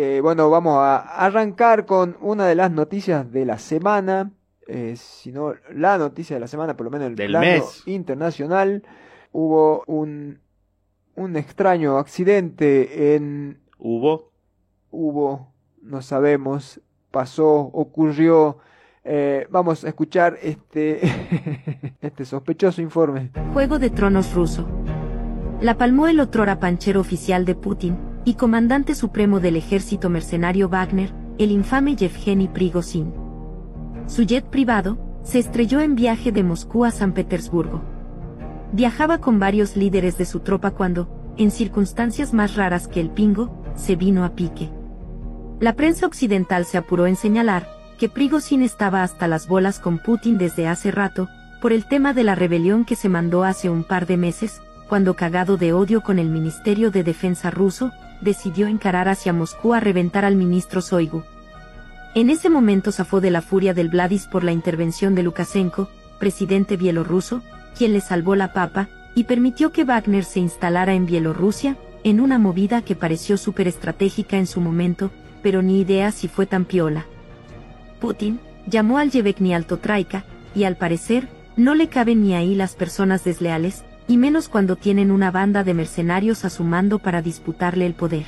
Eh, bueno, vamos a arrancar con una de las noticias de la semana, eh, si no la noticia de la semana, por lo menos en el Del plano mes. internacional. Hubo un, un extraño accidente en Hubo. hubo, no sabemos, pasó, ocurrió. Eh, vamos a escuchar este, este sospechoso informe. Juego de Tronos ruso. La palmó el otrora panchero oficial de Putin y comandante supremo del ejército mercenario Wagner, el infame Yevgeny Prigozhin. Su jet privado se estrelló en viaje de Moscú a San Petersburgo. Viajaba con varios líderes de su tropa cuando, en circunstancias más raras que el pingo, se vino a pique. La prensa occidental se apuró en señalar que Prigozhin estaba hasta las bolas con Putin desde hace rato, por el tema de la rebelión que se mandó hace un par de meses, cuando cagado de odio con el Ministerio de Defensa ruso, decidió encarar hacia Moscú a reventar al ministro Soigu. En ese momento zafó de la furia del Vladis por la intervención de Lukashenko, presidente bielorruso, quien le salvó la papa, y permitió que Wagner se instalara en Bielorrusia, en una movida que pareció súper estratégica en su momento, pero ni idea si fue tan piola. Putin llamó al Yevgeny Alto Traika, y al parecer, no le caben ni ahí las personas desleales, y menos cuando tienen una banda de mercenarios a su mando para disputarle el poder.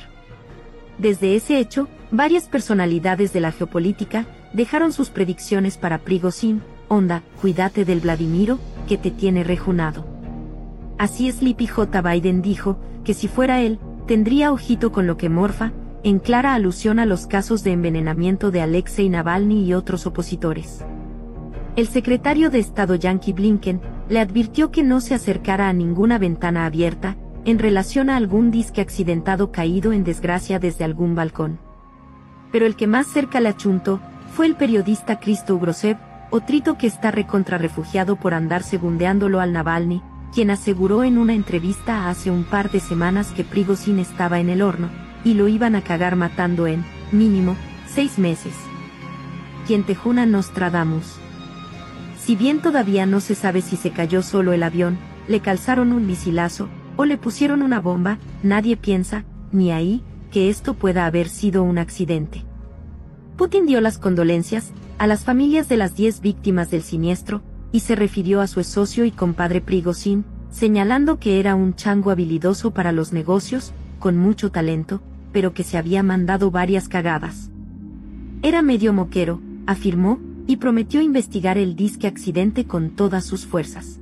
Desde ese hecho, varias personalidades de la geopolítica dejaron sus predicciones para Prigozhin, onda, cuídate del Vladimiro, que te tiene rejunado. Así Sleepy J. Biden dijo, que si fuera él, tendría ojito con lo que morfa, en clara alusión a los casos de envenenamiento de Alexei Navalny y otros opositores. El secretario de Estado Yankee Blinken le advirtió que no se acercara a ninguna ventana abierta, en relación a algún disque accidentado caído en desgracia desde algún balcón. Pero el que más cerca le achuntó fue el periodista Cristo Ugrosev, otrito que está recontra refugiado por andar segundeándolo al Navalny, quien aseguró en una entrevista hace un par de semanas que Prigozhin estaba en el horno, y lo iban a cagar matando en, mínimo, seis meses. Quien tejuna Nostradamus. Si bien todavía no se sabe si se cayó solo el avión, le calzaron un misilazo, o le pusieron una bomba, nadie piensa, ni ahí, que esto pueda haber sido un accidente. Putin dio las condolencias a las familias de las 10 víctimas del siniestro, y se refirió a su socio y compadre Prigozhin, señalando que era un chango habilidoso para los negocios, con mucho talento, pero que se había mandado varias cagadas. Era medio moquero, afirmó, y prometió investigar el disque accidente con todas sus fuerzas.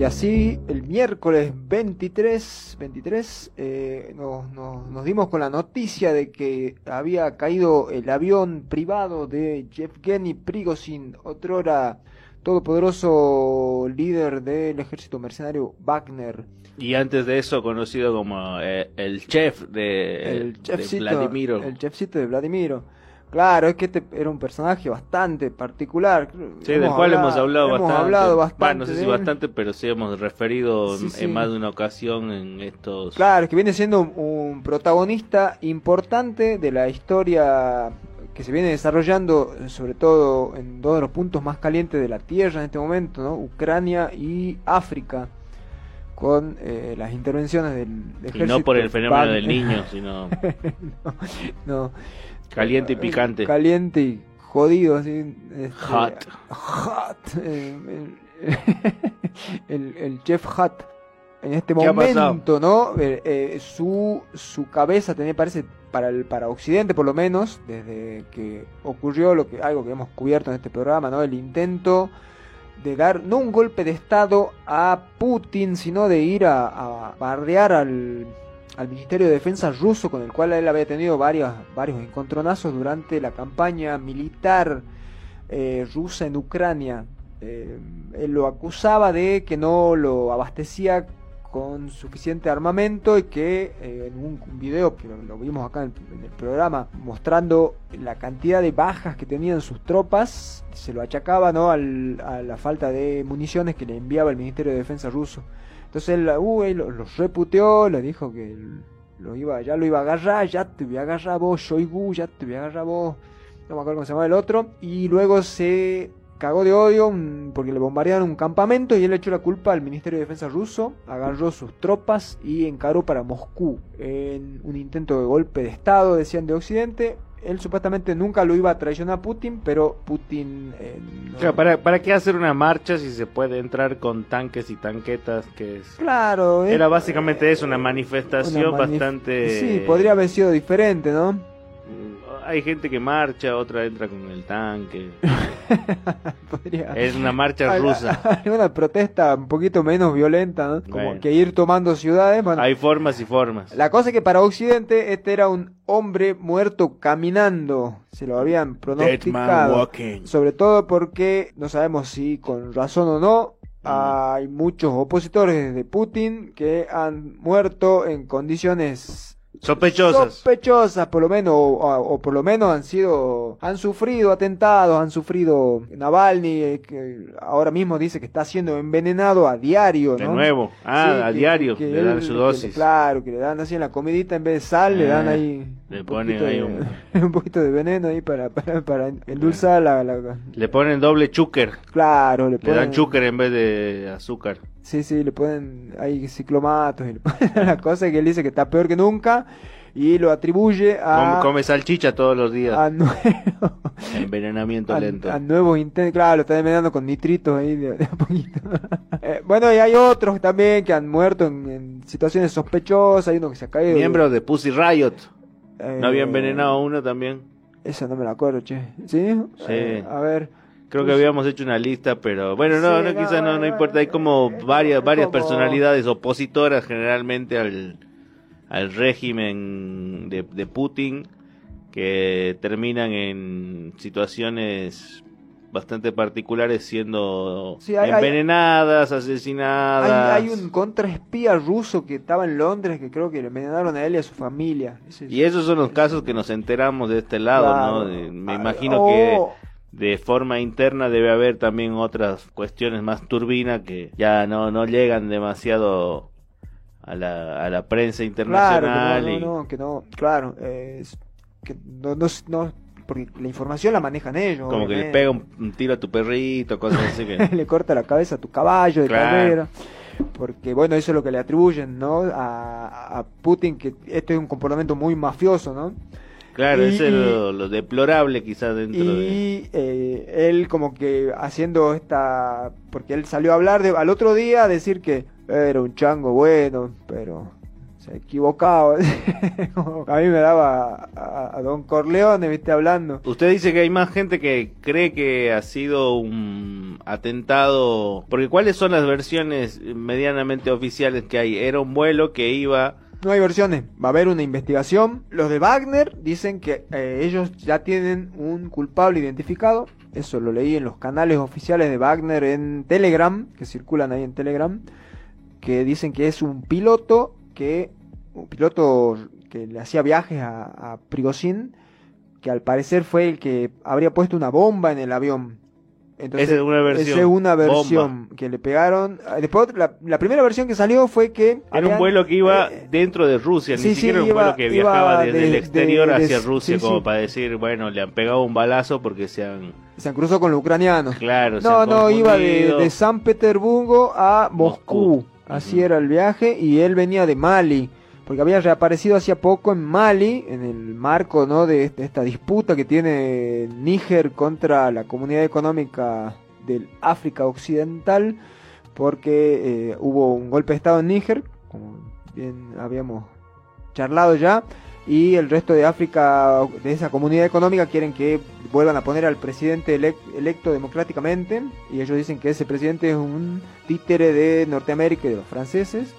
Y así el miércoles 23, 23 eh, nos, dimos con la noticia de que había caído el avión privado de Yevgeny Prigozhin, otrora todopoderoso líder del ejército mercenario Wagner. Y antes de eso, conocido como eh, el chef de, el de Vladimiro. el chefcito de Vladimiro. Claro, es que este era un personaje bastante particular. Sí, del cual hemos hablado hemos bastante. hablado bastante Bueno, no sé si bastante, pero sí hemos referido Sí, en, sí. más de una ocasión en estos. Claro, es que viene siendo un, un protagonista importante de la historia que se viene desarrollando, sobre todo en dos de los puntos más calientes de la Tierra en este momento, ¿no? Ucrania y África, con eh, las intervenciones del y no por el fenómeno del niño, sino no, caliente y picante. Caliente y jodido, así. este, Hot. Hot. eh, El, el- chef Hot. En este ¿Qué ha momento, ¿no? Eh, eh, su, su cabeza tenía, parece, para el para Occidente por lo menos, desde que ocurrió lo que algo que hemos cubierto en este programa, ¿no? El intento de dar no un golpe de estado a Putin, sino de ir a, a bardear al, al Ministerio de Defensa ruso, con el cual él había tenido varias, varios encontronazos durante la campaña militar eh, rusa en Ucrania. Eh, él lo acusaba de que no lo abastecía con suficiente armamento y que eh, en un video que lo, vimos acá en, el programa mostrando la cantidad de bajas que tenían sus tropas se lo achacaba ¿no? al- a la falta de municiones que le enviaba el Ministerio de Defensa ruso. Entonces él uh, los reputeó le dijo que lo iba ya lo iba a agarrar ya te voy a agarrar vos Shoigu ya te voy a agarrar vos. No me acuerdo cómo se llama el otro. Y luego se cagó de odio porque le bombardearon un campamento y él le echó la culpa al Ministerio de Defensa ruso, agarró sus tropas y encaró para Moscú en un intento de golpe de Estado, decían de Occidente. Él supuestamente nunca lo iba a traicionar a Putin, pero Putin... eh, no- Claro, ¿para, ¿Para qué hacer una marcha si se puede entrar con tanques y tanquetas? Que es... Claro, eh, Era básicamente eso, una manifestación una manif- bastante... Sí, podría haber sido diferente, ¿no? Mm, Hay gente que marcha, otra entra con el tanque. Podría... Es una marcha rusa. Alguna protesta un poquito menos violenta, ¿no? Como Bueno. que ir tomando ciudades. bueno, Hay formas y formas. La cosa es que para Occidente este era un hombre muerto caminando. Se lo habían pronosticado. Sobre todo porque no sabemos si con razón o no. Hay muchos opositores de Putin que han muerto en condiciones Sospechosas. sospechosas, por lo menos, o, por lo menos han sido, han sufrido atentados, han sufrido Navalny, eh, que ahora mismo dice que está siendo envenenado a diario, De ¿no? nuevo. Ah, Sí, a que- diario. que le dan él- su dosis. claro, que le dan así en la comidita en vez de sal, le dan Ah, ahí le ponen ahí de- un- poquito de veneno ahí para, para, para endulzar la, la- Le ponen doble chúquer. claro, le Le ponen, dan chúquer en vez de azúcar. Sí, sí, le ponen ahí ciclomatos y le ponen la cosa que él dice que está peor que nunca y lo atribuye a, come salchicha todos los días. a nuevo- Envenenamiento a, lento. a nuevos intentos, claro, lo está envenenando con nitritos ahí de, de a poquito. Eh, bueno, y hay otros también que han muerto en, en situaciones sospechosas, hay uno que se ha caído. Miembros de Pussy Riot. Eh, ¿No había envenenado a uno también? Esa no me la acuerdo, che. ¿Sí? Sí. Eh, a ver. Creo que Pues- habíamos hecho una lista, pero bueno, no, Sí, no, no, quizás no, no importa. Hay como varias, varias como- personalidades opositoras generalmente al, al régimen de, de Putin que terminan en situaciones bastante particulares siendo Sí, hay- hay- envenenadas, asesinadas. Hay, hay un contraespía ruso que estaba en Londres que creo que le envenenaron a él y a su familia. Y esos son los casos que nos enteramos de este lado, Claro. ¿no? Me Ah, imagino oh, que de forma interna debe haber también otras cuestiones más turbinas que ya no, no llegan demasiado a la, a la prensa Claro, internacional. que no, y- no, no, que no, claro, eh, es que no, no, no- porque la información la manejan ellos. como que le pega un, un tiro a tu perrito, cosas así que... le corta la cabeza a tu caballo de Claro. carrera. Porque, bueno, eso es lo que le atribuyen, ¿no? A, a Putin, que este es un comportamiento muy mafioso, ¿no? Claro, Y- eso es y- lo, lo deplorable quizás dentro de... Y eh, él como que haciendo esta... Porque él salió a hablar de, al otro día a decir que era un chango bueno, pero se equivocaba. Como a mí me daba a, a Don Corleone, viste, hablando. Usted dice que hay más gente que cree que ha sido un atentado, porque ¿cuáles son las versiones medianamente oficiales que hay? Era un vuelo que iba No hay versiones, va a haber una investigación. Los de Wagner dicen que eh, ellos ya tienen un culpable identificado. Eso lo leí en los canales oficiales de Wagner en Telegram, que circulan ahí en Telegram, que dicen que es un piloto que un piloto que le hacía viajes a, a que al parecer fue el que habría puesto una bomba en el avión. Entonces, Esa es una versión. esa es una Bomba. versión que le pegaron. Ah, Después, la, la primera versión que salió fue que Era un vuelo que iba eh, dentro de Rusia, sí, ni sí, siquiera era un iba- vuelo que viajaba desde de- el exterior de- de- hacia Rusia, sí, como sí. para decir, bueno, le han pegado un balazo porque se han... se cruzó con los ucranianos. Claro, se No, han no, iba de, San Petersburgo a Moscú. Moscú. Así era el viaje y él venía de Mali, porque había reaparecido hacía poco en Mali, en el marco ¿no? de, esta disputa que tiene Níger contra la Comunidad Económica del África Occidental, porque eh, hubo un golpe de Estado en Níger, como bien habíamos charlado ya, y el resto de África, de esa comunidad económica, quieren que vuelvan a poner al presidente elec- electo democráticamente, y ellos dicen que ese presidente es un títere de Norteamérica y de los franceses.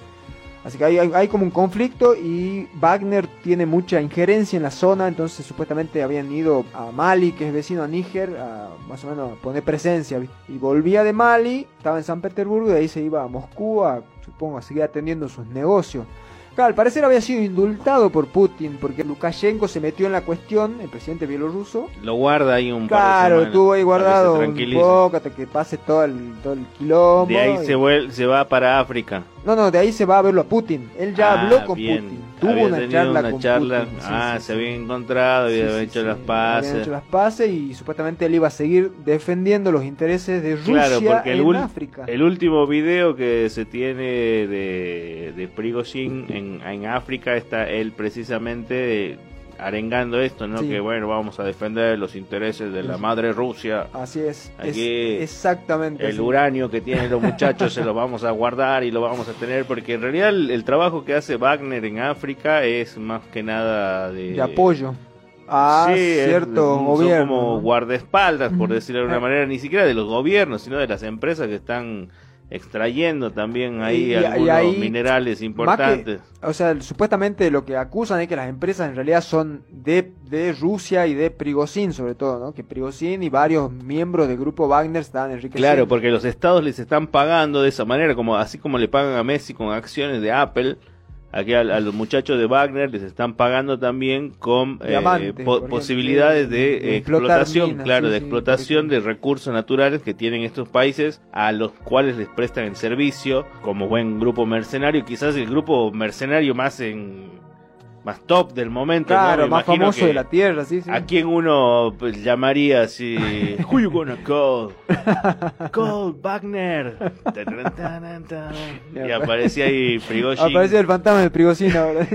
Así que hay, hay, hay como un conflicto y Wagner tiene mucha injerencia en la zona, entonces supuestamente habían ido a Mali, que es vecino a Níger, a más o menos a poner presencia. Y volvía de Mali, estaba en San Petersburgo, y de ahí se iba a Moscú, a, supongo, a seguir atendiendo sus negocios. Claro, al parecer había sido indultado por Putin, porque Lukashenko se metió en la cuestión, el presidente bielorruso. Lo guarda ahí un par de Claro, semanas, estuvo ahí guardado un poco hasta que pase todo el, todo el quilombo. De ahí y- se, vuel- se va para África. No, no, de ahí se va a verlo a Putin. Él ya Ah, habló con bien. Putin. Tuvo Había una charla una con charla. Putin. Sí, ah, sí, se sí. había encontrado, había Sí, sí, hecho las Habían paces. hecho las paces y supuestamente él iba a seguir defendiendo los intereses de Rusia Claro, porque el, en ul- África. el último video que se tiene de, de Prigozhin en, en África está él precisamente arengando esto, ¿no? Sí. Que bueno, vamos a defender los intereses de la madre Rusia. Así es. es Aquí exactamente. El así. uranio que tienen los muchachos se lo vamos a guardar y lo vamos a tener porque en realidad el, el trabajo que hace Wagner en África es más que nada de, de apoyo a Sí, es- cierto son gobierno. como ¿no? guardaespaldas, por decirlo de alguna Ah. manera, ni siquiera de los gobiernos, sino de las empresas que están extrayendo también ahí Y- y- y algunos ahí, minerales que- importantes. o sea, supuestamente lo que acusan es que las empresas en realidad son de, de Rusia y de Prigozhin, sobre todo, ¿no? Que Prigozhin y varios miembros del grupo Wagner están enriqueciendo. Claro, porque los estados les están pagando de esa manera, como así como le pagan a Messi con acciones de Apple, aquí a, a los muchachos de Wagner les están pagando también con eh, po- posibilidades de, explotar explotación, minas, claro, sí, de sí, explotación de recursos naturales que tienen estos países a los cuales les prestan el servicio como buen grupo mercenario, quizás el grupo mercenario más en más top del momento, ¿no? Claro, más famoso que- de la tierra, sí, sí. ¿A quién uno pues, llamaría así? Who you gonna call? Call Wagner. Y aparecía ahí Prigozhin. Apareció el fantasma de Prigozhin ahora.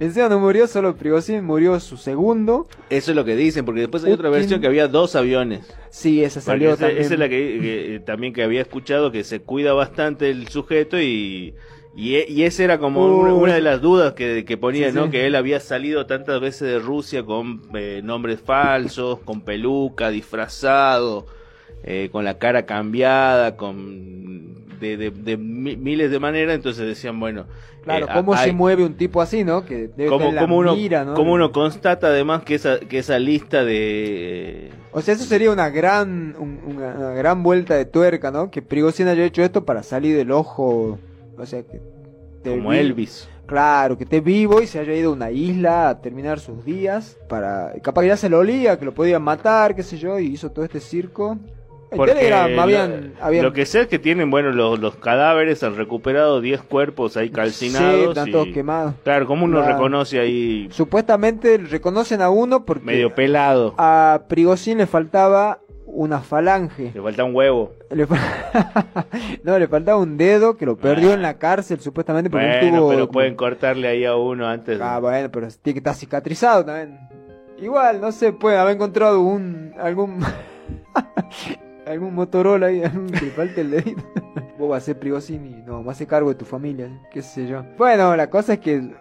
Encima no murió solo Prigozhin, murió su segundo. Eso es lo que dicen, porque después hay otra versión que había dos aviones. Sí, esa salió esa, también. esa es la que, que, eh, también que había escuchado que se cuida bastante el sujeto y y, e- y esa era como Uy. una, de las dudas que, que ponía, Sí, ¿no? sí. Que él había salido tantas veces de Rusia con eh, nombres falsos, con peluca, disfrazado, eh, con la cara cambiada, con de, de- de mi- miles de maneras. Entonces decían, bueno, Claro, eh, cómo hay- se mueve un tipo así, ¿no? Que debe como, tener la como uno, mira, ¿no? como uno constata además que esa, que esa lista de... O sea, eso sería una gran, un- una, una gran vuelta de tuerca, ¿no? Que Prigozhin haya hecho esto para salir del ojo, o sea, que como vi- Elvis. Claro, que esté vivo y se haya ido a una isla a terminar sus días para, capaz que ya se lo olía, que lo podían matar, qué sé yo, y hizo todo este circo. En Porque Telegram lo- habían, Lo que sé es que tienen, bueno, los, los cadáveres, han recuperado 10 cuerpos ahí Sí, calcinados. están y- todos quemados. Claro, como uno Claro. reconoce ahí Supuestamente reconocen a uno porque medio pelado? a Prigozhin le faltaba una falange. Le falta un huevo. Le no, le faltaba un dedo que lo perdió en la cárcel supuestamente porque Bueno, tuvo... pero pueden cortarle ahí a uno antes. Ah, bueno, pero tiene que estar cicatrizado también. Igual, no sé, puede haber encontrado un... algún... algún Motorola ahí, que le falte el dedito. Vos vas a ser Prigozhin y no, vas a hacer cargo de tu familia, qué sé yo. Bueno, la cosa es que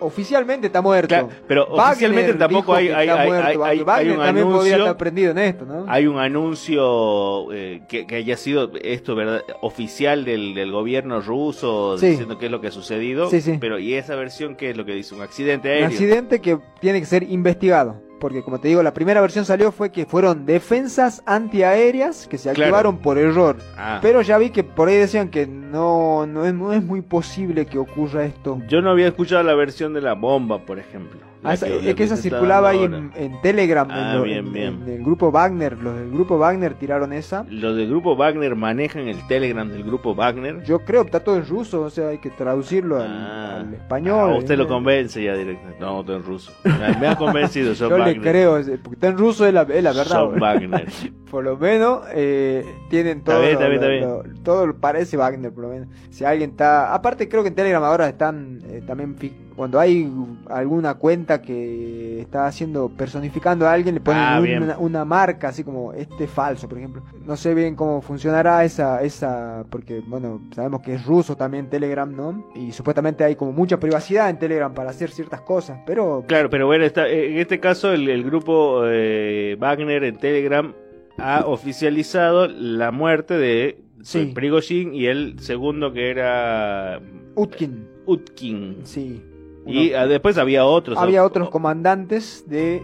oficialmente está muerto. Claro, pero Wagner oficialmente tampoco hay, hay, hay, muerto, hay- Wagner. un también podría estar anuncio. prendido en esto, ¿no? Hay un anuncio eh, que, que haya sido esto verdad oficial del, del gobierno ruso Sí. diciendo qué es lo que ha sucedido. Sí, sí. Pero y esa versión qué es lo que dice un accidente Un aéreo. accidente que tiene que ser investigado. Porque como te digo, la primera versión salió fue que fueron defensas antiaéreas que se Claro. activaron por error. Ah. Pero ya vi que por ahí decían que no, no, es, no es muy posible que ocurra esto. Yo no había escuchado la versión de la bomba, por ejemplo. Ah, esa- la es que esa está circulaba ahí en, en Telegram, Ah, en, lo- bien, en- bien. en el grupo Wagner. Los del grupo Wagner tiraron esa. Los del grupo Wagner manejan el Telegram del grupo Wagner. Yo creo que está todo en ruso, o sea, hay que traducirlo al, Ah. al español. Ah, usted lo ¿eh? convence ya directamente. No, todo en ruso. Me ha convencido, Yo Wagner. le creo, porque está en ruso es la, es la verdad. Son. Wagner. Por lo menos eh, tienen todo. bien, está bien, está lo- todo parece Wagner, por lo menos. Si alguien está. Aparte, creo que en Telegram ahora están eh, también. Cuando hay alguna cuenta que está haciendo. personificando a alguien, le ponen Ah, una, una marca, así como este falso, por ejemplo. No sé bien cómo funcionará esa. esa Porque, bueno, sabemos que es ruso también Telegram, ¿no? Y supuestamente hay como mucha privacidad en Telegram para hacer ciertas cosas. Pero. Claro, pero bueno, está, eh, en este caso el, el grupo eh, Wagner en Telegram ha oficializado la muerte de Sí. Prigozhin y el segundo que era Utkin, Utkin. sí. Y Uno- ah, después había otros. Había otros comandantes de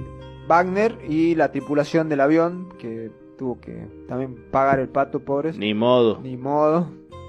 Wagner y la tripulación del avión que tuvo que también pagar el pato, pobres. Ni modo. Ni modo.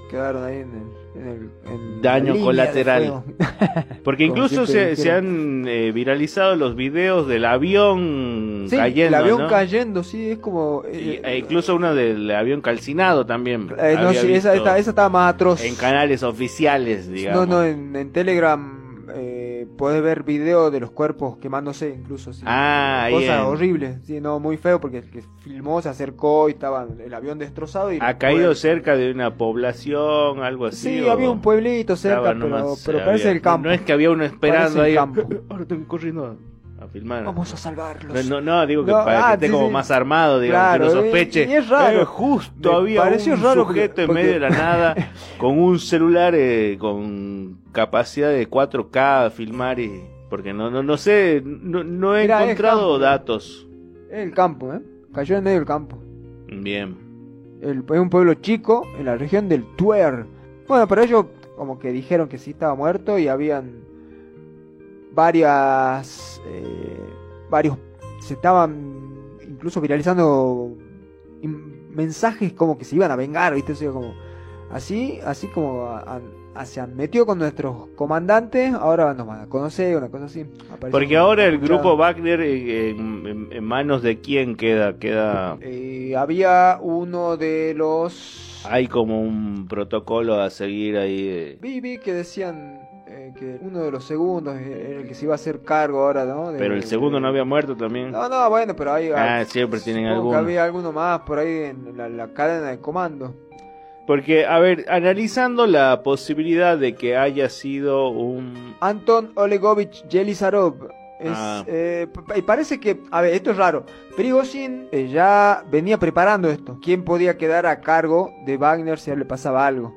quedaron ahí en el, en el- en Daño colateral. Porque incluso se, se han eh, viralizado los videos del avión Sí, cayendo, el avión ¿no? cayendo, sí, es como... Y- eh, e incluso uno del avión calcinado también. eh, no, sí, esa, esta, esa estaba más atroz. En canales oficiales, No, digamos. no, en, en Telegram eh, podés ver videos de los cuerpos quemándose incluso. Sí. Ah, ahí Cosa en- horrible, sí, no, muy feo porque el que filmó se acercó y estaba el avión destrozado. Y Ha caído cerca de una población, algo así. Sí, o había un pueblito cerca, estaba pero, nomás, pero eh, parece había- el campo. No es que había uno esperando ahí. campo. Ahora tengo corriendo a, a filmar. Vamos a salvarlos. No, no, no, digo que No, para ah, que esté sí, como sí. más armado, digamos, Claro, que no sospeche. y es raro. Eh, justo Me había pareció un raro porque- sujeto en medio de la nada con un celular eh, con capacidad de 4K a filmar y porque no no no sé, no, no he encontrado campo. datos. Es el campo, ¿eh? Cayó en medio del campo. Bien. El, es un pueblo chico en la región del Tuer. Bueno, pero ellos como que dijeron que sí estaba muerto y habían varias... eh, varios... Se estaban incluso viralizando mensajes como que se iban a vengar, ¿viste? O sea, como... Así, así como a- a- se han metido con nuestros comandantes, ahora nos van a conocer, una cosa así. Porque ahora el escuchado. grupo Wagner eh, en, manos de quién queda? Queda Eh, había uno de los... hay como un protocolo a seguir ahí. eh. Vi, vi que decían que uno de los segundos era el que se iba a hacer cargo ahora, ¿no? De- Pero el segundo no había muerto también. No, no, bueno, pero hay... Ah, siempre tienen alguno. había alguno más por ahí en la, la cadena de comando. Porque, a ver, analizando la posibilidad de que haya sido un... Anton Olegovich Yelizarov. Es, Ah. eh, parece que, a ver, esto es raro. Prigozhin eh, ya venía preparando esto. ¿Quién podía quedar a cargo de Wagner si le pasaba algo?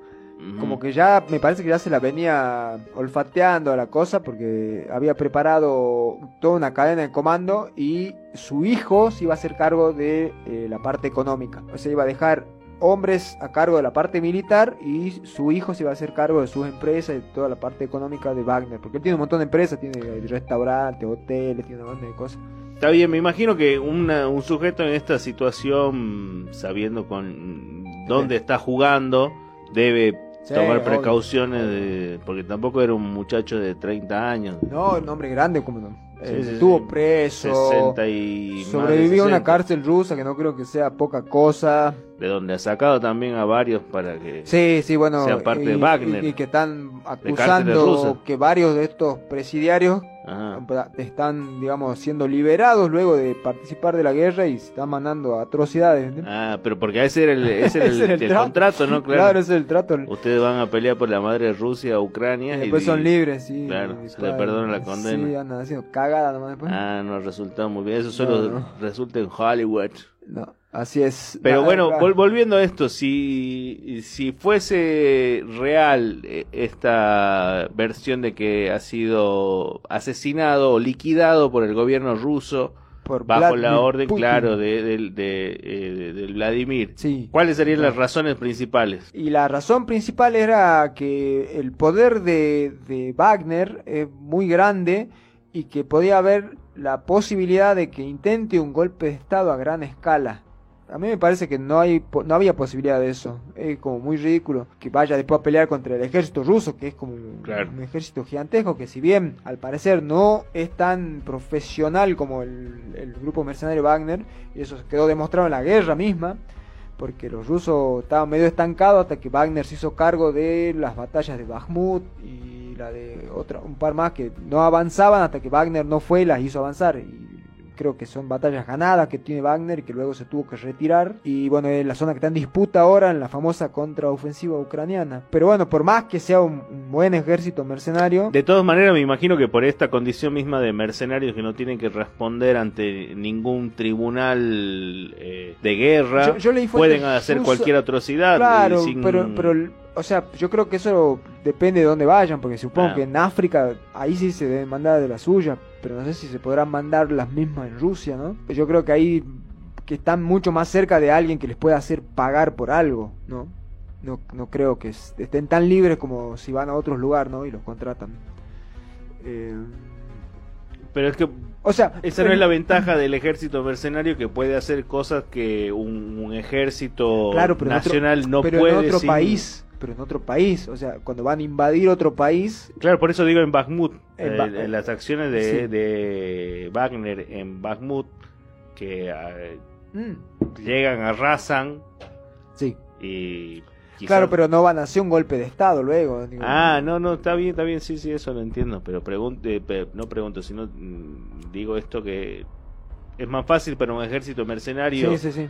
Como que ya, me parece que ya se la venía olfateando a la cosa porque había preparado toda una cadena de comando y su hijo se iba a hacer cargo de eh, la parte económica. O sea, iba a dejar hombres a cargo de la parte militar y su hijo se iba a hacer cargo de sus empresas y toda la parte económica de Wagner. Porque él tiene un montón de empresas, tiene restaurantes, hoteles, tiene una banda de cosas. Está bien, me imagino que una- un sujeto en esta situación, sabiendo con dónde está jugando, debe Sí, tomar precauciones, de, porque tampoco era un muchacho de 30 años. No, un hombre grande como Eh, sí, estuvo preso. 60 y más de Sobrevivió a una 60, cárcel rusa que no creo que sea poca cosa. De donde ha sacado también a varios para que... Sí, sí, bueno. Sean parte y, de Wagner. Y, y que están acusando que varios de estos presidiarios Ajá. están, digamos, siendo liberados luego de participar de la guerra y se están mandando atrocidades. ¿entendés? Ah, pero porque ese era el, ese era el, el el trato. contrato, ¿no? Claro, Claro. ese es el trato. Ustedes van a pelear por la madre de Rusia, Ucrania. Y y después son y- libres, sí. Claro, se le claro, perdona la condena. Sí, andan haciendo cagada nomás después. Ah, no resulta muy bien. Eso solo No, no. resulta en Hollywood. No, así es. Pero bueno, vol- volviendo a esto, si, si fuese real eh, esta versión de que ha sido asesinado o liquidado por el gobierno ruso por bajo Vladimir la orden, Putin. claro, de, de, de, eh, de- de Vladimir, Sí. ¿cuáles serían las razones principales? Y la razón principal era que el poder de, de Wagner es muy grande y que podía haber la posibilidad de que intente un golpe de Estado a gran escala. A mí me parece que no, hay, no había posibilidad de eso. Es como muy ridículo que vaya después a pelear contra el ejército ruso, que es como Claro. un ejército gigantesco, que si bien al parecer no es tan profesional como el, el grupo mercenario Wagner, y eso quedó demostrado en la guerra misma, porque los rusos estaban medio estancados hasta que Wagner se hizo cargo de las batallas de Bakhmut y la de otra, un par más que no avanzaban hasta que Wagner no fue y las hizo avanzar. Y creo que son batallas ganadas que tiene Wagner y que luego se tuvo que retirar. Y bueno, es la zona que está en disputa ahora en la famosa contraofensiva ucraniana. Pero bueno, por más que sea un, buen ejército mercenario, De todas maneras, me imagino que por esta condición misma de mercenarios que no tienen que responder ante ningún tribunal eh, de guerra, Yo- yo leí fuentes pueden hacer cualquier atrocidad. Claro, sin- pero, pero, o sea, yo creo que eso depende de dónde vayan, porque supongo que en África ahí sí se deben mandar de la suya, pero no sé si se podrán mandar las mismas en Rusia, ¿no? Yo creo que ahí que están mucho más cerca de alguien que les pueda hacer pagar por algo, ¿no? No, no creo que es- estén tan libres como si van a otros lugares, ¿no? Y los contratan. Eh, Pero es que o sea, esa no es la ventaja del ejército mercenario que puede hacer cosas que un, un ejército Claro, pero en otro- nacional no pero puede. en otro sin- país, pero en otro país. O sea, cuando van a invadir otro país. Claro, por eso digo en Bakhmut. En eh, Ba- en las acciones de, Sí. de Wagner en Bakhmut, que eh, mm, llegan, arrasan sí. y. quizás- Claro, pero no van a hacer un golpe de Estado luego. digo. Ah, no, no, está bien, está bien, sí, sí, eso lo entiendo, pero pregunte, pe- no pregunto, sino mm, digo esto que es más fácil para un ejército mercenario Sí, sí, sí.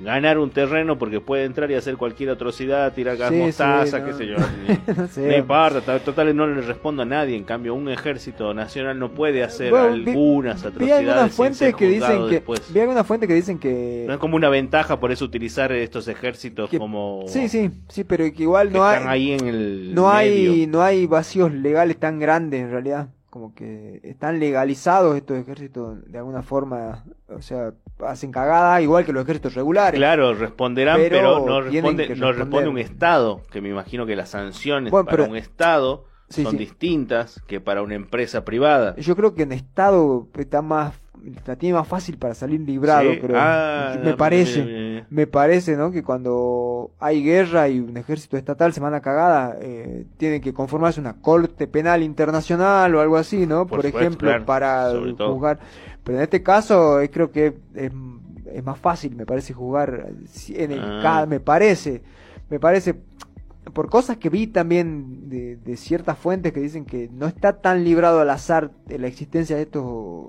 Ganar un terreno porque puede entrar y hacer cualquier atrocidad, tirar gas Sí, sí, mostaza, no. qué sé yo. no sé. No importa, to- total no le respondo a nadie. En cambio, un ejército nacional no puede hacer Bueno, vi- algunas Vi atrocidades. algunas sin fuentes que dicen que. después. Vi algunas fuentes que dicen que. No es como una ventaja por eso utilizar estos ejércitos que- como Sí, sí, sí, pero que igual que no están hay. ahí en el no hay no hay vacíos legales tan grandes en realidad como que están legalizados estos ejércitos de alguna forma o sea hacen cagada igual que los ejércitos regulares Claro, responderán, Pero pero, no responde, no responde un Estado, que me imagino que las sanciones Bueno, para pero- un Estado Sí, son sí. distintas que para una empresa privada. yo creo que en estado está más la tiene más fácil para salir librado Sí, creo ah, me no, parece me parece no que cuando hay guerra y un ejército estatal se manda cagada eh, tienen que conformarse una corte penal internacional o algo así no Por por, supuesto, ejemplo claro, para juzgar. Pero en este caso eh, creo que es, es más fácil me parece jugar en el Ah. me parece me parece por cosas que vi también de, de ciertas fuentes que dicen que no está tan librado al azar de la existencia de estos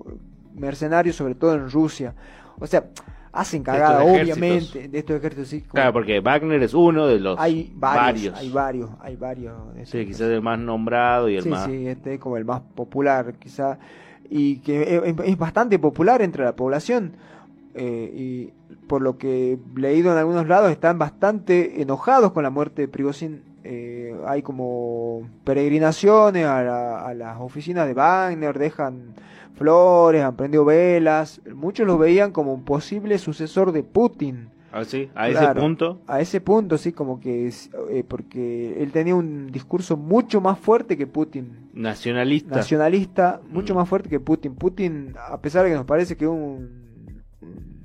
mercenarios, sobre todo en Rusia. O sea, hacen cagada, obviamente, de estos ejércitos. Sí, Claro, porque Wagner es uno de los hay varios, varios. hay varios, hay varios. Sí, quizás el más nombrado y el sí, más... sí, este es como el más popular, quizá, y que es, es bastante popular entre la población. eh, y por lo que he leído en algunos lados, están bastante enojados con la muerte de Prigozhin. Eh, hay como peregrinaciones a, la- a las oficinas de Wagner, dejan flores, han prendido velas. Muchos lo veían como un posible sucesor de Putin. Ah, sí, a ese punto. A ese punto, sí, como que es, eh, porque él tenía un discurso mucho más fuerte que Putin, Nacionalista. nacionalista, mucho Mm. más fuerte que Putin. Putin, a pesar de que nos parece que es un,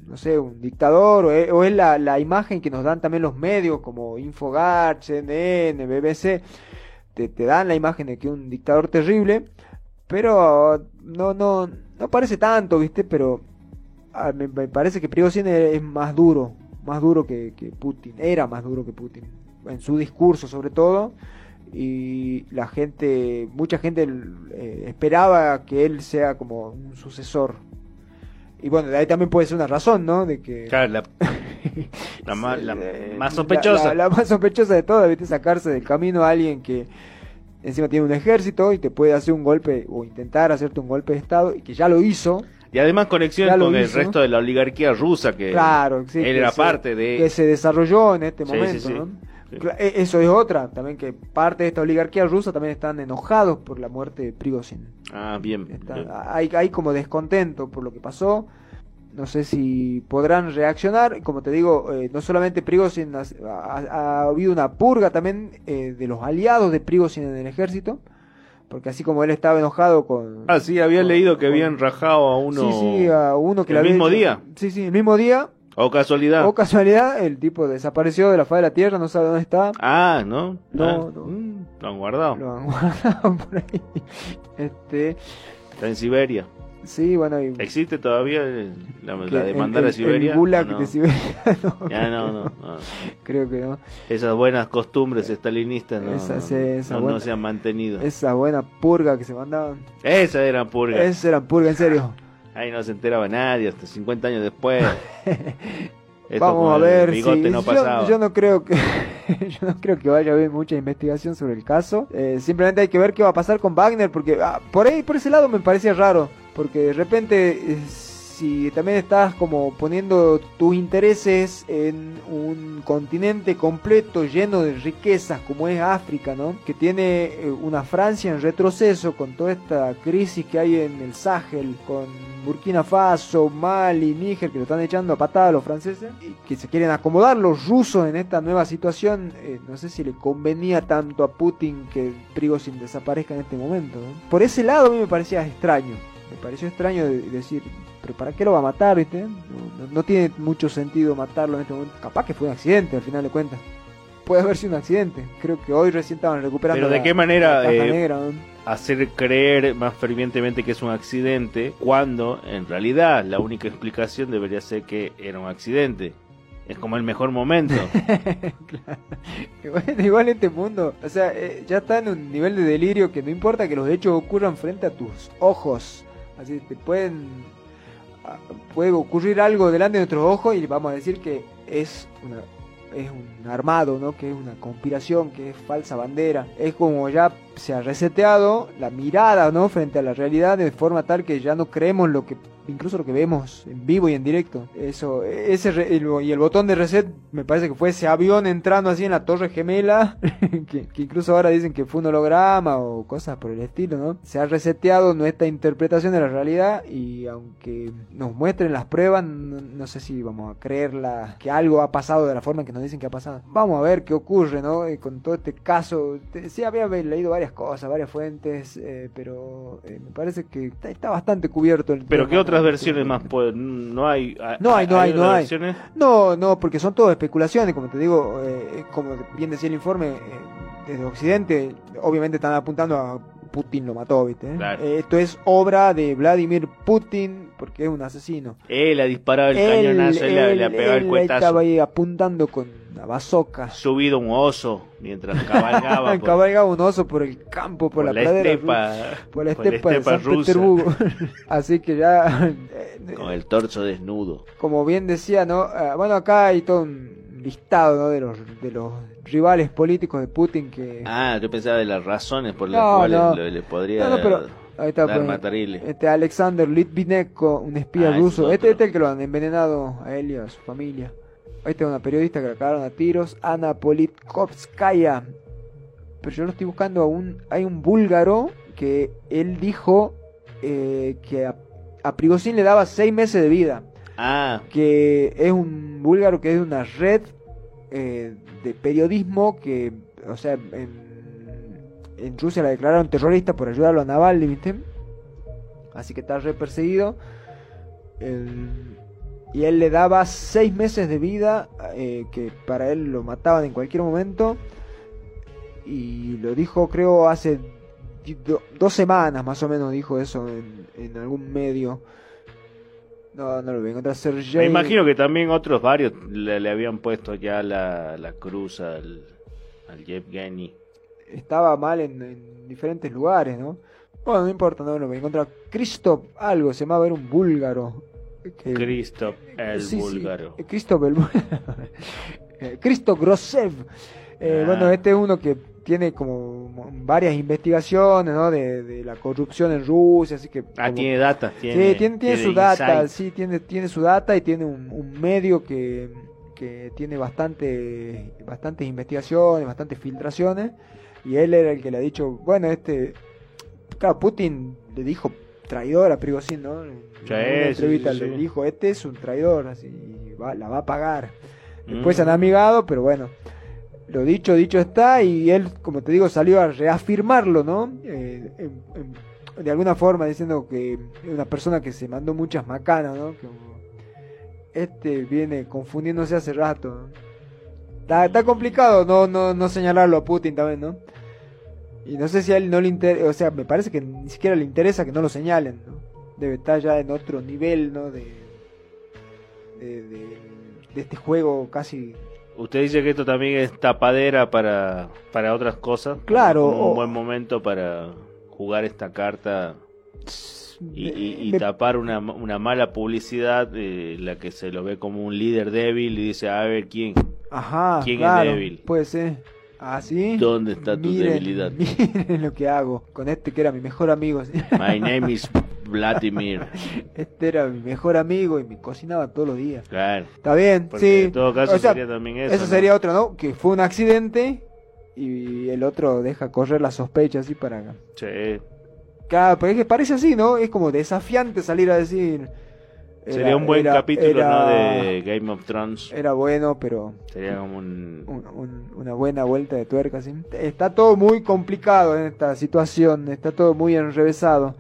no sé, un dictador, o es, o es la, la imagen que nos dan también los medios como Infogar, CNN, BBC, te, te dan la imagen de que es un dictador terrible, pero no, no, no parece tanto, ¿viste? Pero ah, me, me parece que Prigozhin es es más duro, más duro que, que Putin, era más duro que Putin, en su discurso sobre todo, y la gente, mucha gente eh, esperaba que él sea como un sucesor. Y bueno, de ahí también puede ser una razón, ¿no? De que... Claro, la, la más, la más sospechosa. La, la más sospechosa de todas, ¿viste? Sacarse del camino a alguien que encima tiene un ejército y te puede hacer un golpe o intentar hacerte un golpe de Estado y que ya lo hizo. Y además lo con el resto de la oligarquía rusa, que claro, sí, él que era se- parte Que de... se desarrolló en este Sí, momento, sí. ¿no? Sí. Cla- e- Eso es otra, también que parte de esta oligarquía rusa también están enojados por la muerte de Prigozhin. Ah, bien. Está- bien. hay, hay como descontento por lo que pasó. No sé si podrán reaccionar. Como te digo, eh, no solamente Prigozhin, ha, ha- ha habido una purga también eh, de los aliados de Prigozhin en el ejército. Porque así como él estaba enojado con... Ah, sí, había con- leído que con- habían rajado a uno... Sí, sí, a uno que ¿El había mismo hecho- día? Sí, sí, el mismo día. O casualidad. O casualidad, el tipo desapareció de la faz de la tierra, no sabe dónde está. Ah, ¿no? No, Ah, no. mm, lo han guardado. Lo han guardado por ahí. Este, Está en Siberia. Sí, bueno, y... ¿Existe todavía el- la, la de mandar el- a Siberia? El gulag ¿O no? de Siberia. no, Ya no, no, no. Creo que no. Esas buenas costumbres estalinistas no, Esa, sí, esa buena- se han mantenido. Esa buena purga que se mandaban. Esa era purga. Esa era purga, en serio. Ahí no se enteraba nadie hasta 50 años después. Esto Vamos a ver si no yo, yo no creo que yo no creo que vaya a haber mucha investigación sobre el caso. Eh, simplemente hay que ver qué va a pasar con Wagner porque ah, por ahí por ese lado me parecía raro porque de repente eh, si también estás como poniendo tus intereses en un continente completo lleno de riquezas como es África, ¿no? Que tiene eh, una Francia en retroceso con toda esta crisis que hay en el Sahel, con Burkina Faso, Mali, Níger, que lo están echando a patada a los franceses, y que se quieren acomodar los rusos en esta nueva situación. eh, no sé si le convenía tanto a Putin que Prigozhin desaparezca en este momento. ¿no? Por ese lado a mí me parecía extraño. Me pareció extraño de- decir, pero ¿para qué lo va a matar, viste? No, no- no tiene mucho sentido matarlo en este momento. Capaz que fue un accidente al final de cuentas. puede haber sido un accidente. Creo que hoy recién estaban recuperando. Pero de la- qué manera, la eh, negra, ¿no? hacer creer más fervientemente que es un accidente cuando en realidad la única explicación debería ser que era un accidente. Es como el mejor momento. Y bueno, igual este mundo, o sea, eh, ya está en un nivel de delirio que no importa que los hechos ocurran frente a tus ojos. Así te pueden ah, puede ocurrir algo delante de nuestros ojos y vamos a decir que es una es un armado, ¿no? Que es una conspiración, que es falsa bandera. Es como ya se ha reseteado la mirada, ¿no? Frente a la realidad de forma tal que ya no creemos lo que incluso lo que vemos en vivo y en directo. Eso, ese re- y el botón de reset me parece que fue ese avión entrando así en la torre gemela, que, incluso ahora dicen que fue un holograma o cosas por el estilo, ¿no? Se ha reseteado nuestra interpretación de la realidad y aunque nos muestren las pruebas, no, sé si vamos a creerla que algo ha pasado de la forma en que nos dicen que ha pasado. Vamos a ver qué ocurre, ¿no? Eh, con todo este caso, sí había leído varias cosas, varias fuentes, eh, pero eh, me parece que está, está bastante cubierto el Pero tema, ¿qué otras versiones más pueden? No hay. No hay, no hay, no hay. versiones? No, no, porque son todo especulaciones, como te digo, eh, como bien decía el informe, desde Occidente, obviamente están apuntando a Putin lo mató, ¿viste? Claro. Eh, esto es obra de Vladimir Putin, porque es un asesino. Él ha disparado el cañonazo, él, le- le ha pegado el él cuetazo. estaba ahí apuntando con la bazooka. Subido un oso mientras cabalgaba por, Cabalgaba un oso por el campo, por, por la, la, pradera estepa, por la estepa, de estepa San rusa, Petersburgo. Así que ya, eh, con el torso desnudo. como bien decía, ¿no? Ah, bueno, acá hay todo un listado, ¿no? De los, de los rivales políticos de Putin que... Ah, yo pensaba de las razones por las No, cuales no. le, le podría No, no, pero ahí está, dar pues. Este Alexander Litvinenko, un espía Ah, ruso. es Este, este es el que lo han envenenado a él y a su familia. Ahí está una periodista que la cagaron a tiros, Ana Politkovskaya. Pero yo lo estoy buscando a un... Hay un búlgaro que él dijo eh, que a, a Prigozhin le daba seis meses de vida. Ah, que es un búlgaro que es de una red eh, de periodismo que, o sea, en, en Rusia la declararon terrorista por ayudarlo a Navalny, ¿viste? Así que está re perseguido. Y él le daba seis meses de vida, eh, que para él lo mataban en cualquier momento. Y lo dijo, creo, hace do- dos semanas más o menos, dijo eso en, en algún medio. No, no lo voy a encontrar. Sergei... me imagino que también otros varios le, le habían puesto ya la, la cruz al, al Yevgeny. estaba mal en, en diferentes lugares, ¿no? Bueno, no importa, no lo voy a encontrar. Christoph algo, se llamaba, era un búlgaro. que- Christoph el Sí, sí, búlgaro. eh, Christoph el bú- Eh, Christoph Grossev. Eh, Ah. Bueno, este es uno que tiene como varias investigaciones, ¿no? De, de la corrupción en Rusia, así que... Ah, como- tiene data. Tiene, sí, tiene, tiene su data, insight. sí, tiene, tiene su data y tiene un, un medio que, que tiene bastante, bastantes investigaciones, bastantes filtraciones. Y él era el que le ha dicho, bueno, este, claro, Putin le dijo traidor a Prigozhin, ¿no? En Sí, una entrevista sí, le dijo, este es un traidor, así, y va- la va a pagar. Después Mm. se han amigado, pero bueno, lo dicho, dicho está, y él, como te digo, salió a reafirmarlo, ¿no? Eh, en- en- de alguna forma diciendo que es una persona que se mandó muchas macanas, ¿no? Que este viene confundiéndose hace rato. ¿no? Está, está complicado no, no, no señalarlo a Putin también, ¿no? Y no sé si a él no le interesa, o sea, me parece que ni siquiera le interesa que no lo señalen, ¿no? Debe estar ya en otro nivel, ¿no? De, de, de- de este juego casi Usted dice que esto también es tapadera para, para otras cosas. Claro, Como o- un buen momento para jugar esta carta y, y- tapar una, una mala publicidad, eh, la que se lo ve como un líder débil y dice, a ver, ¿quién? Ajá, ¿Quién es débil? Puede ser. Así. ¿Dónde está tu debilidad? Miren lo que hago con este que era mi mejor amigo. My name is Vladimir. Este era mi mejor amigo y me cocinaba todos los días. Claro. Está bien, Porque sí. en todo caso O sea, sería también eso. eso ¿no? sería otro, ¿no? Que fue un accidente y el otro deja correr la sospecha así para... Sí. Claro, pero es que parece así, ¿no? Es como desafiante salir a decir... Sería un buen era- capítulo era- ¿no? de Game of Thrones. Era bueno, pero Sería como un... un- un- una buena vuelta de tuerca. ¿sí? Está todo muy complicado en esta situación, está todo muy enrevesado.